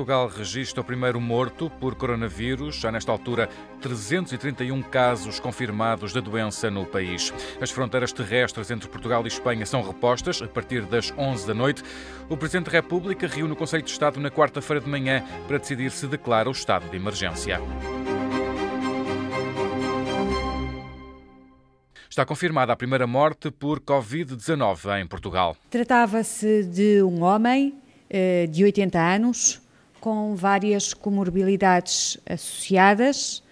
Portugal registra o primeiro morto por coronavírus. Já nesta altura, 331 casos confirmados da doença no país. As fronteiras terrestres entre Portugal e Espanha são repostas a partir das 11 da noite. O Presidente da República reúne o Conselho de Estado na quarta-feira de manhã para decidir se declara o estado de emergência. Está confirmada a primeira morte por Covid-19 em Portugal. Tratava-se de um homem eh, de 80 anos, com várias comorbilidades associadas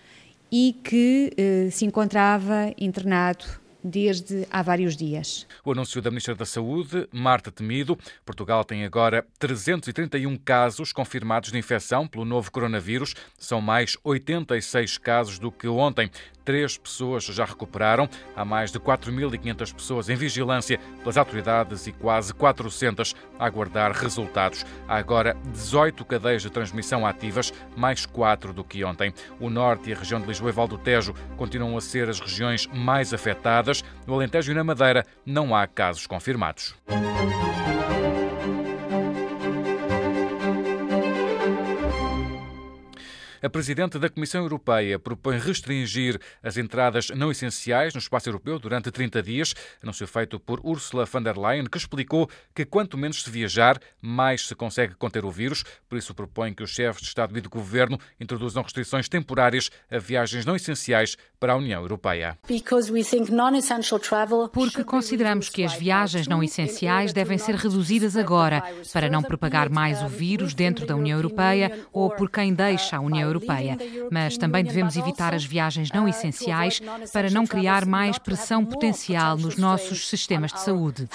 e que eh, se encontrava internado desde há vários dias. O anúncio da Ministra da Saúde, Marta Temido. Portugal tem agora 331 casos confirmados de infecção pelo novo coronavírus. São mais 86 casos do que ontem. Três pessoas já recuperaram. Há mais de 4.500 pessoas em vigilância pelas autoridades e quase 400 a aguardar resultados. Há agora 18 cadeias de transmissão ativas, mais 4 do que ontem. O Norte e a região de Lisboa e Val do Tejo continuam a ser as regiões mais afetadas. No Alentejo e na Madeira não há casos confirmados. A Presidente da Comissão Europeia propõe restringir as entradas não essenciais no espaço europeu durante 30 dias, anúncio feito por Ursula von der Leyen, que explicou que quanto menos se viajar, mais se consegue conter o vírus. Por isso, propõe que os chefes de Estado e de Governo introduzam restrições temporárias a viagens não essenciais para a União Europeia. Porque consideramos que as viagens não essenciais devem ser reduzidas agora, para não propagar mais o vírus dentro da União Europeia ou por quem deixa a União Europeia. Mas também devemos evitar as viagens não essenciais para não criar mais pressão potencial nos nossos sistemas de saúde.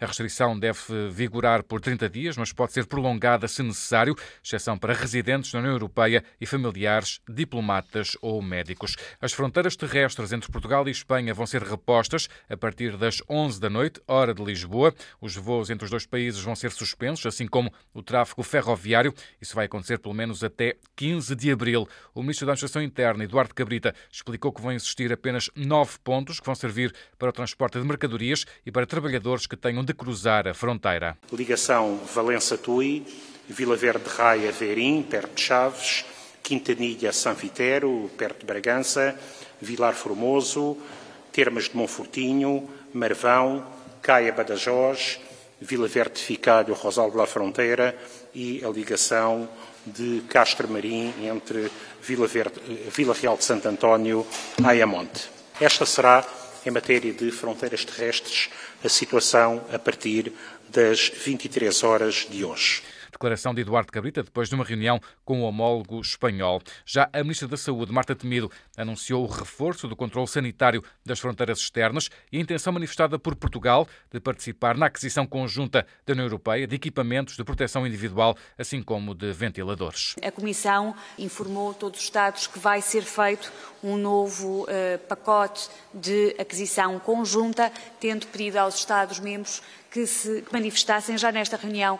A restrição deve vigorar por 30 dias, mas pode ser prolongada se necessário, exceção para residentes da União Europeia e familiares, diplomatas ou médicos. As fronteiras terrestres entre Portugal e Espanha vão ser repostas a partir das 11 da noite, hora de Lisboa. Os voos entre os dois países vão ser suspensos, assim como o tráfego ferroviário. Isso vai acontecer pelo menos até 15 de abril. O ministro da Administração Interna, Eduardo Cabrita, explicou que vão existir apenas nove pontos que vão servir para o transporte de mercadorias e para trabalhadores que tenham de cruzar a fronteira. Ligação Valença-Tui, Vila Verde Raia, Verim, perto de Chaves, Quintanilha, São Vitero, perto de Bragança, Vilar Formoso, Termas de Monfortinho, Marvão, Caia Badajoz, Vila Verde de Ficalho, Rosalvo La Fronteira e a ligação de Castro Marim entre Vila, Verde, Vila Real de Santo António e Ayamonte. Esta será, em matéria de fronteiras terrestres, a situação a partir das 23 horas de hoje. Declaração de Eduardo Cabrita depois de uma reunião com o homólogo espanhol. Já a Ministra da Saúde, Marta Temido, anunciou o reforço do controle sanitário das fronteiras externas e a intenção manifestada por Portugal de participar na aquisição conjunta da União Europeia de equipamentos de proteção individual, assim como de ventiladores. A Comissão informou todos os Estados que vai ser feito um novo uh, pacote de aquisição conjunta, tendo pedido aos Estados-membros que se manifestassem já nesta reunião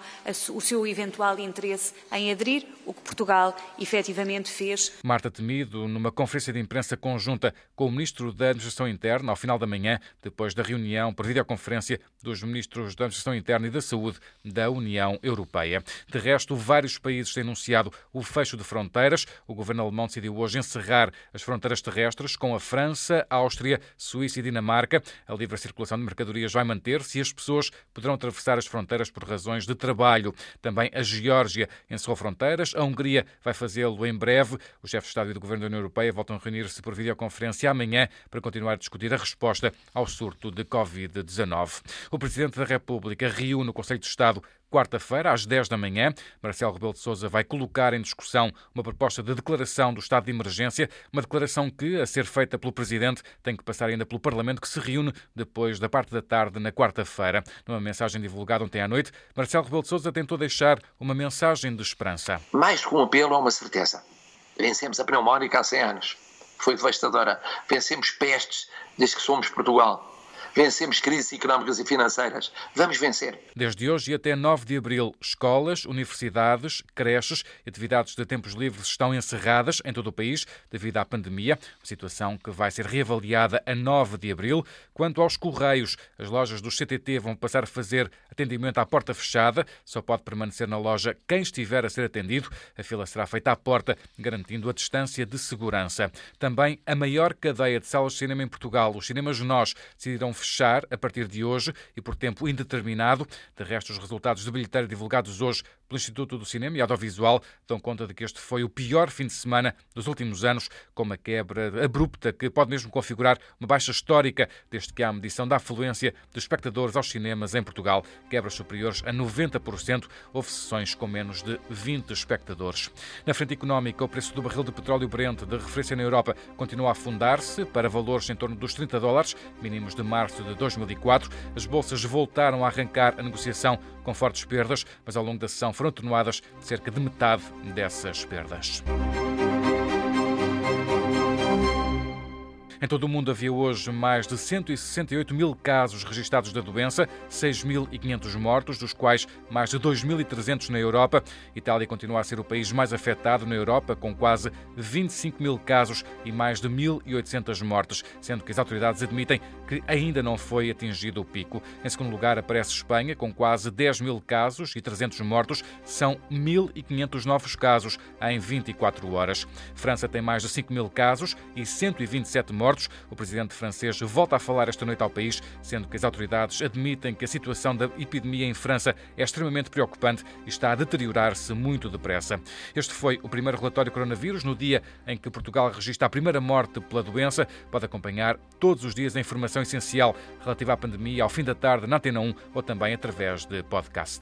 o seu eventual interesse em aderir, o que Portugal efetivamente fez. Marta Temido, numa conferência de imprensa conjunta com o Ministro da Administração Interna, ao final da manhã, depois da reunião por videoconferência dos Ministros da Administração Interna e da Saúde da União Europeia. De resto, vários países têm anunciado o fecho de fronteiras. O governo alemão decidiu hoje encerrar as fronteiras terrestres com a França, Áustria, Suíça e Dinamarca. A livre circulação de mercadorias vai manter-se e as pessoas poderão atravessar as fronteiras por razões de trabalho. Também a Geórgia encerrou fronteiras, a Hungria vai fazê-lo em breve. Os chefes de Estado e do Governo da União Europeia voltam a reunir-se por videoconferência amanhã para continuar a discutir a resposta ao surto de Covid-19. O Presidente da República reúne o Conselho de Estado quarta-feira, às 10 da manhã. Marcelo Rebelo de Sousa vai colocar em discussão uma proposta de declaração do estado de emergência, uma declaração que, a ser feita pelo Presidente, tem que passar ainda pelo Parlamento, que se reúne depois da parte da tarde, na quarta-feira. Numa mensagem divulgada ontem à noite, Marcelo Rebelo de Sousa tentou deixar uma mensagem de esperança. Mais que um apelo, é uma certeza. Vencemos a pneumónica há 100 anos. Foi devastadora. Vencemos pestes desde que somos Portugal. Vencemos crises económicas e financeiras. Vamos vencer. Desde hoje e até 9 de abril, escolas, universidades, creches e atividades de tempos livres estão encerradas em todo o país devido à pandemia, situação que vai ser reavaliada a 9 de abril. Quanto aos correios, as lojas do CTT vão passar a fazer atendimento à porta fechada, só pode permanecer na loja quem estiver a ser atendido. A fila será feita à porta, garantindo a distância de segurança. Também a maior cadeia de salas de cinema em Portugal, os cinemas Nós, decidirão fechar a partir de hoje e por tempo indeterminado. De resto, os resultados de bilheteira divulgados hoje pelo Instituto do Cinema e Audiovisual dão conta de que este foi o pior fim de semana dos últimos anos, com uma quebra abrupta que pode mesmo configurar uma baixa histórica desde que há a medição da afluência de espectadores aos cinemas em Portugal. Quebras superiores a 90%, houve sessões com menos de 20 espectadores. Na frente económica, o preço do barril de petróleo Brent de referência na Europa continua a afundar-se para valores em torno dos 30 dólares, mínimos de março de 2004. As bolsas voltaram a arrancar a negociação com fortes perdas, mas ao longo da sessão foram atenuadas cerca de metade dessas perdas. Em todo o mundo havia hoje mais de 168 mil casos registados da doença, 6.500 mortos, dos quais mais de 2.300 na Europa. Itália continua a ser o país mais afetado na Europa, com quase 25 mil casos e mais de 1.800 mortes, sendo que as autoridades admitem que ainda não foi atingido o pico. Em segundo lugar aparece Espanha, com quase 10 mil casos e 300 mortos. São 1.500 novos casos em 24 horas. França tem mais de 5 mil casos e 127 mortos mortos. O presidente francês volta a falar esta noite ao país, sendo que as autoridades admitem que a situação da epidemia em França é extremamente preocupante e está a deteriorar-se muito depressa. Este foi o primeiro relatório coronavírus no dia em que Portugal registra a primeira morte pela doença. Pode acompanhar todos os dias a informação essencial relativa à pandemia ao fim da tarde na Antena 1 ou também através de podcast.